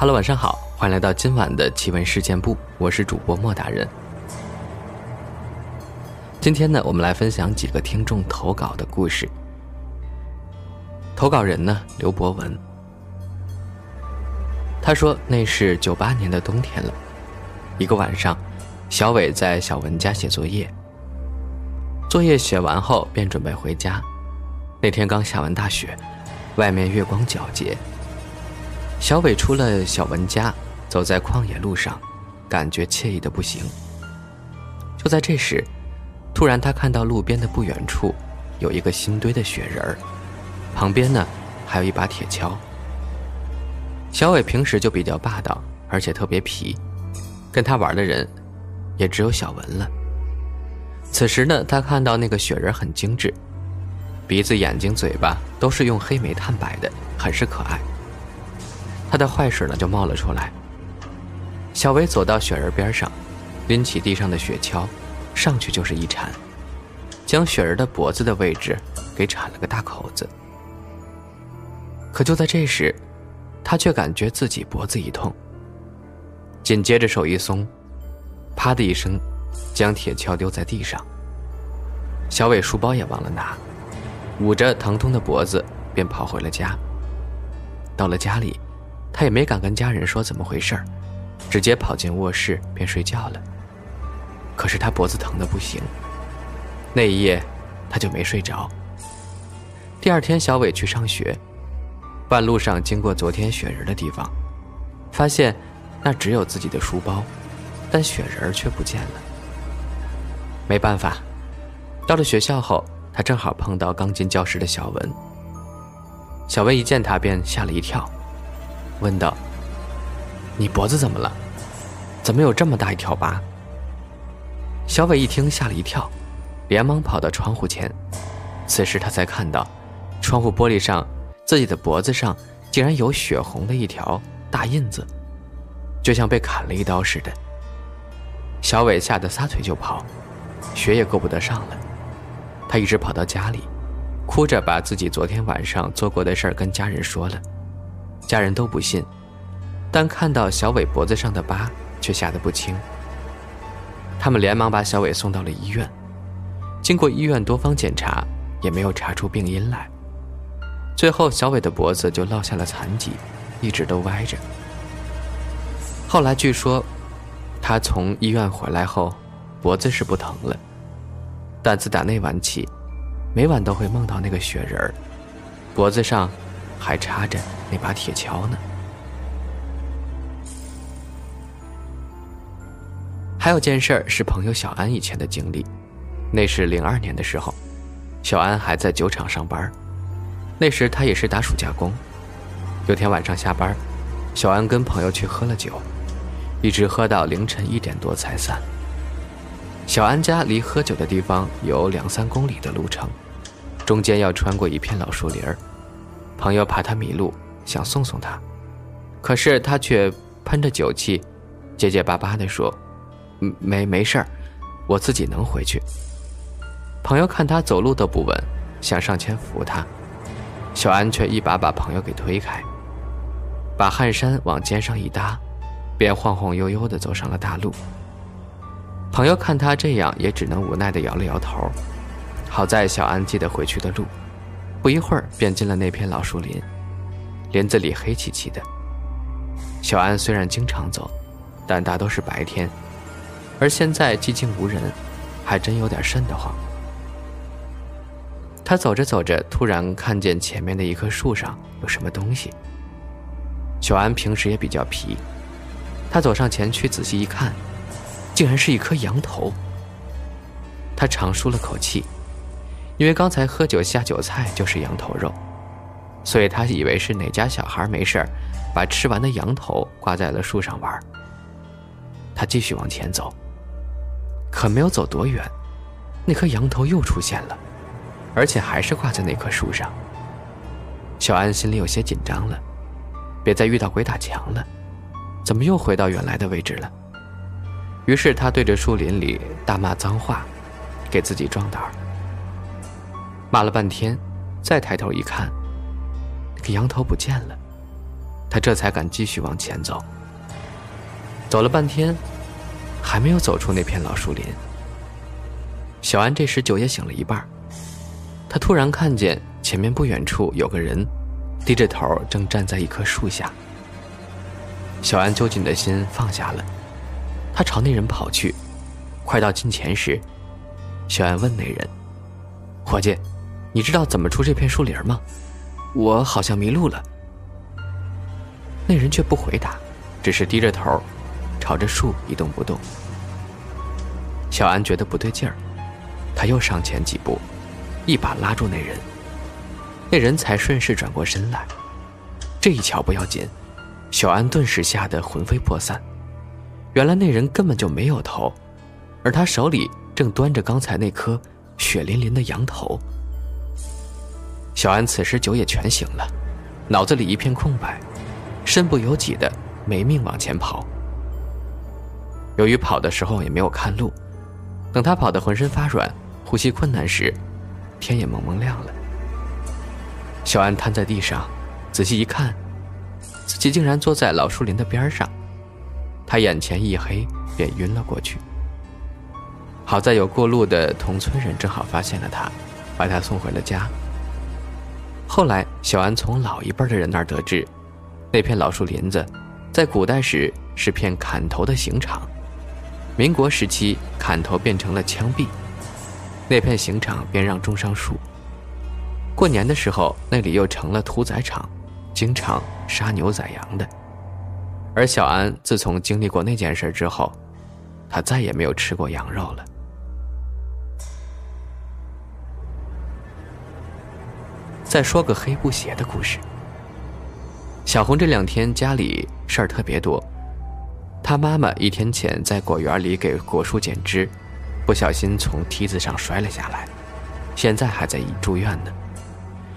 Hello，晚上好，欢迎来到今晚的奇闻事件部，我是主播莫大人。今天呢，我们来分享几个听众投稿的故事。投稿人呢，刘博文。他说那是九八年的冬天了，一个晚上，小伟在小文家写作业。作业写完后，便准备回家。那天刚下完大雪，外面月光皎洁。小伟出了小文家，走在旷野路上，感觉惬意的不行。就在这时，突然他看到路边的不远处有一个新堆的雪人儿，旁边呢还有一把铁锹。小伟平时就比较霸道，而且特别皮，跟他玩的人也只有小文了。此时呢，他看到那个雪人很精致，鼻子、眼睛、嘴巴都是用黑煤炭摆的，很是可爱。他的坏水呢就冒了出来。小伟走到雪人边上，拎起地上的雪橇，上去就是一铲，将雪人的脖子的位置给铲了个大口子。可就在这时，他却感觉自己脖子一痛，紧接着手一松，啪的一声，将铁锹丢在地上。小伟书包也忘了拿，捂着疼痛的脖子便跑回了家。到了家里。他也没敢跟家人说怎么回事，直接跑进卧室便睡觉了。可是他脖子疼的不行，那一夜他就没睡着。第二天，小伟去上学，半路上经过昨天雪人的地方，发现那只有自己的书包，但雪人却不见了。没办法，到了学校后，他正好碰到刚进教室的小文。小文一见他便吓了一跳。问道：“你脖子怎么了？怎么有这么大一条疤？”小伟一听吓了一跳，连忙跑到窗户前。此时他才看到，窗户玻璃上自己的脖子上竟然有血红的一条大印子，就像被砍了一刀似的。小伟吓得撒腿就跑，学也够不得上了。他一直跑到家里，哭着把自己昨天晚上做过的事儿跟家人说了。家人都不信，但看到小伟脖子上的疤，却吓得不轻。他们连忙把小伟送到了医院，经过医院多方检查，也没有查出病因来。最后，小伟的脖子就落下了残疾，一直都歪着。后来据说，他从医院回来后，脖子是不疼了，但自打那晚起，每晚都会梦到那个雪人儿，脖子上。还插着那把铁锹呢。还有件事儿是朋友小安以前的经历，那是零二年的时候，小安还在酒厂上班，那时他也是打暑假工。有天晚上下班，小安跟朋友去喝了酒，一直喝到凌晨一点多才散。小安家离喝酒的地方有两三公里的路程，中间要穿过一片老树林儿。朋友怕他迷路，想送送他，可是他却喷着酒气，结结巴巴地说：“没没事儿，我自己能回去。”朋友看他走路都不稳，想上前扶他，小安却一把把朋友给推开，把汗衫往肩上一搭，便晃晃悠悠地走上了大路。朋友看他这样，也只能无奈地摇了摇头。好在小安记得回去的路。不一会儿，便进了那片老树林，林子里黑漆漆的。小安虽然经常走，但大都是白天，而现在寂静无人，还真有点瘆得慌。他走着走着，突然看见前面的一棵树上有什么东西。小安平时也比较皮，他走上前去仔细一看，竟然是一颗羊头。他长舒了口气。因为刚才喝酒下酒菜就是羊头肉，所以他以为是哪家小孩没事把吃完的羊头挂在了树上玩。他继续往前走，可没有走多远，那颗羊头又出现了，而且还是挂在那棵树上。小安心里有些紧张了，别再遇到鬼打墙了，怎么又回到原来的位置了？于是他对着树林里大骂脏话，给自己壮胆儿。骂了半天，再抬头一看，那个羊头不见了。他这才敢继续往前走。走了半天，还没有走出那片老树林。小安这时酒也醒了一半，他突然看见前面不远处有个人，低着头正站在一棵树下。小安揪紧的心放下了，他朝那人跑去，快到近前时，小安问那人：“伙计，你知道怎么出这片树林吗？我好像迷路了。”那人却不回答，只是低着头，朝着树一动不动。小安觉得不对劲儿，他又上前几步，一把拉住那人。那人才顺势转过身来。这一瞧不要紧，小安顿时吓得魂飞魄散。原来那人根本就没有头，而他手里正端着刚才那颗血淋淋的羊头。小安此时酒也全醒了，脑子里一片空白。身不由己的没命往前跑。由于跑的时候也没有看路，等他跑得浑身发软、呼吸困难时，天也蒙蒙亮了。小安瘫在地上，仔细一看，自己竟然坐在老树林的边上。他眼前一黑，便晕了过去。好在有过路的同村人正好发现了他，把他送回了家。后来，小安从老一辈的人那儿得知。那片老树林子，在古代时是片砍头的刑场，民国时期砍头变成了枪毙，那片刑场便让种上树。过年的时候，那里又成了屠宰场，经常杀牛宰羊的。而小安自从经历过那件事之后，他再也没有吃过羊肉了。再说个黑布鞋的故事。小红这两天家里事儿特别多，她妈妈一天前在果园里给果树剪枝，不小心从梯子上摔了下来，现在还在住院呢。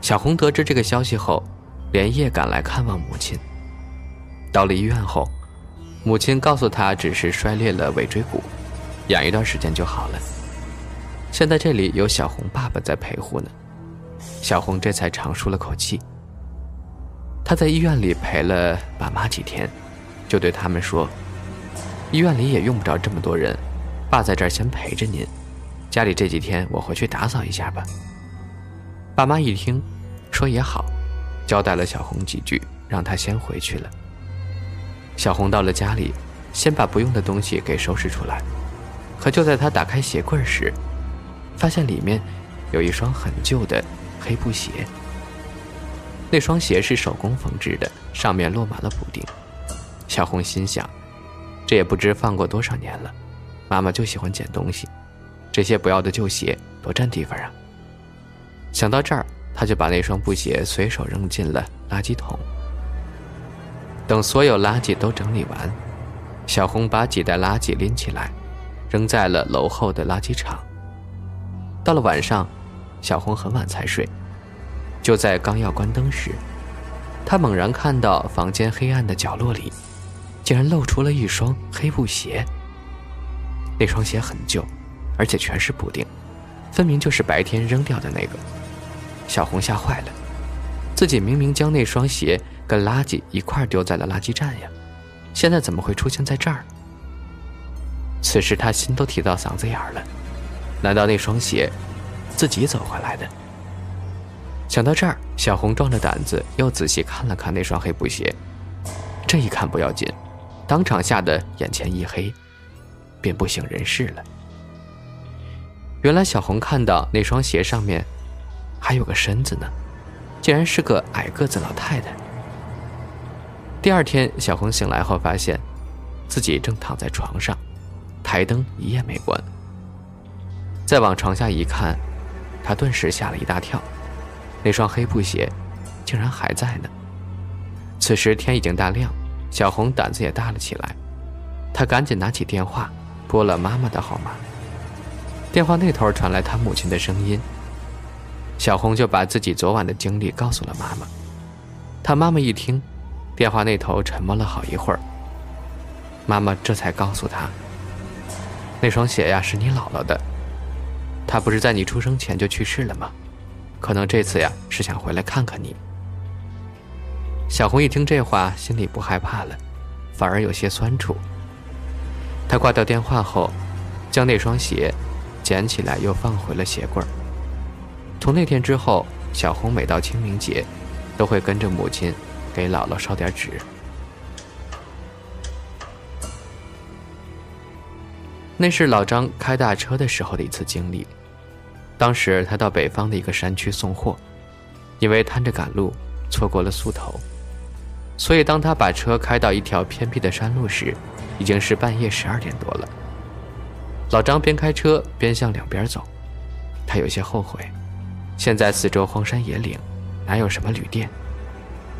小红得知这个消息后，连夜赶来看望母亲。到了医院后，母亲告诉她只是摔裂了尾椎骨，养一段时间就好了。现在这里有小红爸爸在陪护呢，小红这才长舒了口气。她在医院里陪了爸妈几天，就对他们说：“医院里也用不着这么多人，爸在这儿先陪着您。家里这几天我回去打扫一下吧。”爸妈一听，说也好，交代了小红几句，让她先回去了。小红到了家里，先把不用的东西给收拾出来，可就在她打开鞋柜时，发现里面有一双很旧的黑布鞋。那双鞋是手工缝制的，上面落满了补丁。小红心想，这也不知放过多少年了。妈妈就喜欢捡东西，这些不要的旧鞋多占地方啊。想到这儿，她就把那双布鞋随手扔进了垃圾桶。等所有垃圾都整理完，小红把几袋垃圾拎起来，扔在了楼后的垃圾场。到了晚上，小红很晚才睡。就在刚要关灯时，她猛然看到房间黑暗的角落里，竟然露出了一双黑布鞋。那双鞋很旧，而且全是补丁，分明就是白天扔掉的那个。小红吓坏了，自己明明将那双鞋跟垃圾一块丢在了垃圾站呀，现在怎么会出现在这儿？此时他心都提到嗓子眼儿了，难道那双鞋自己走回来的？想到这儿，小红壮着胆子又仔细看了看那双黑布鞋。这一看不要紧，当场吓得眼前一黑，便不省人事了。原来小红看到那双鞋上面还有个身子呢，竟然是个矮个子老太太。第二天，小红醒来后发现，自己正躺在床上，台灯一夜没关。再往床下一看，他顿时吓了一大跳。那双黑布鞋，竟然还在呢。此时天已经大亮，小红胆子也大了起来。她赶紧拿起电话，拨了妈妈的号码。电话那头传来她母亲的声音。小红就把自己昨晚的经历告诉了妈妈。她妈妈一听，电话那头沉默了好一会儿。妈妈这才告诉她：“那双鞋呀，是你姥姥的。他不是在你出生前就去世了吗？”可能这次呀是想回来看看你。小红一听这话，心里不害怕了，反而有些酸楚。他挂掉电话后，将那双鞋捡起来，又放回了鞋柜儿。从那天之后，小红每到清明节，都会跟着母亲给姥姥烧点纸。那是老张开大车的时候的一次经历。当时他到北方的一个山区送货，因为摊着赶路，错过了宿头，所以当他把车开到一条偏僻的山路时，已经是半夜十二点多了。老张边开车边向两边走，他有些后悔，现在四周荒山野岭，哪有什么旅店，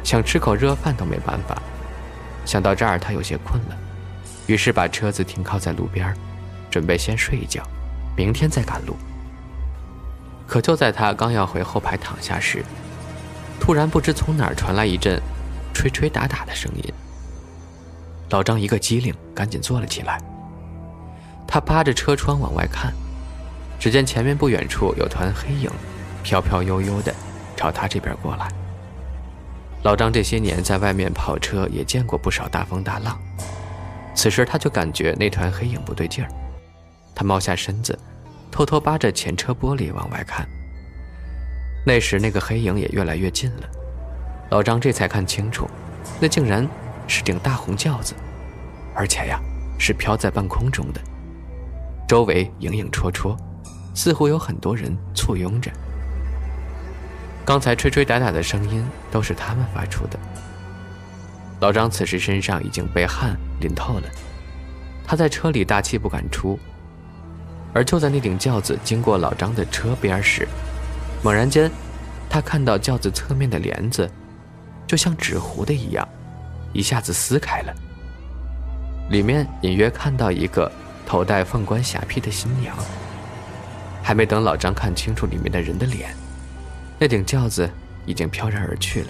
想吃口热饭都没办法。想到这儿，他有些困了，于是把车子停靠在路边，准备先睡一觉，明天再赶路。可就在他刚要回后排躺下时，突然不知从哪儿传来一阵吹吹打打的声音。老张一个机灵，赶紧坐了起来。他扒着车窗往外看，只见前面不远处有团黑影，飘飘悠悠的朝他这边过来。老张这些年在外面跑车，也见过不少大风大浪，此时他就感觉那团黑影不对劲儿，他猫下身子，偷偷扒着前车玻璃往外看。那时那个黑影也越来越近了，老张这才看清楚，那竟然是顶大红轿子，而且呀是飘在半空中的。周围影影绰绰，似乎有很多人簇拥着。刚才吹吹打打的声音都是他们发出的。老张此时身上已经被汗淋透了，他在车里大气不敢出。而就在那顶轿子经过老张的车边时，猛然间，他看到轿子侧面的帘子，就像纸糊的一样，一下子撕开了。里面隐约看到一个。头戴凤冠霞帔的新娘，还没等老张看清楚里面的人的脸，那顶轿子已经飘然而去了。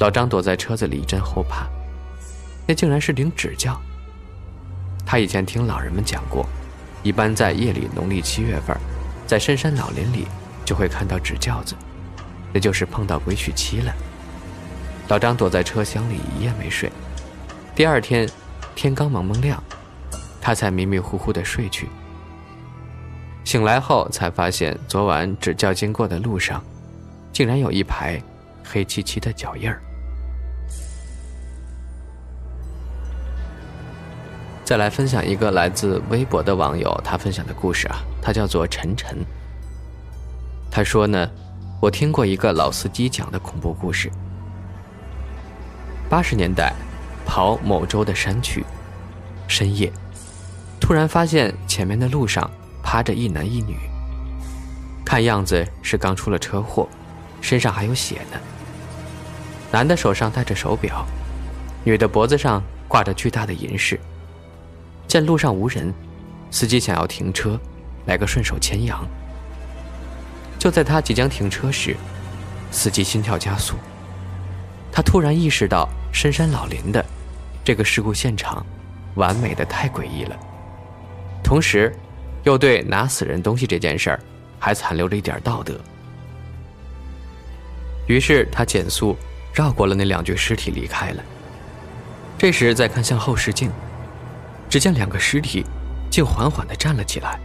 老张躲在车子里一阵后怕，那竟然是顶纸轿。他以前听老人们讲过，一般在夜里农历七月份，在深山老林里就会看到纸轿子，那就是碰到鬼娶妻了。老张躲在车厢里一夜没睡，第二天天刚蒙蒙亮。他才迷迷糊糊的睡去，醒来后才发现，昨晚纸轿经过的路上，竟然有一排黑漆漆的脚印儿。再来分享一个来自微博的网友他分享的故事啊，他叫做晨晨。他说呢，我听过一个老司机讲的恐怖故事。八十年代，跑某州的山区，深夜。突然发现前面的路上趴着一男一女，看样子是刚出了车祸，身上还有血呢。男的手上戴着手表，女的脖子上挂着巨大的银饰。见路上无人，司机想要停车，来个顺手牵羊。就在他即将停车时，司机心跳加速。他突然意识到深山老林的这个事故现场，完美的太诡异了。同时，又对拿死人东西这件事儿，还残留着一点道德。于是他减速，绕过了那两具尸体离开了。这时再看向后视镜，只见两个尸体竟缓缓地站了起来，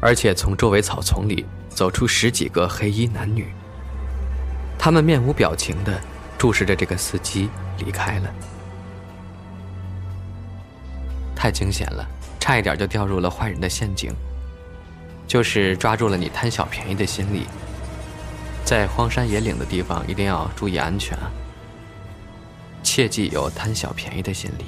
而且从周围草丛里走出十几个黑衣男女。他们面无表情地注视着这个司机离开了。太惊险了。差一点就掉入了坏人的陷阱，就是抓住了你贪小便宜的心理。在荒山野岭的地方，一定要注意安全啊，切记有贪小便宜的心理。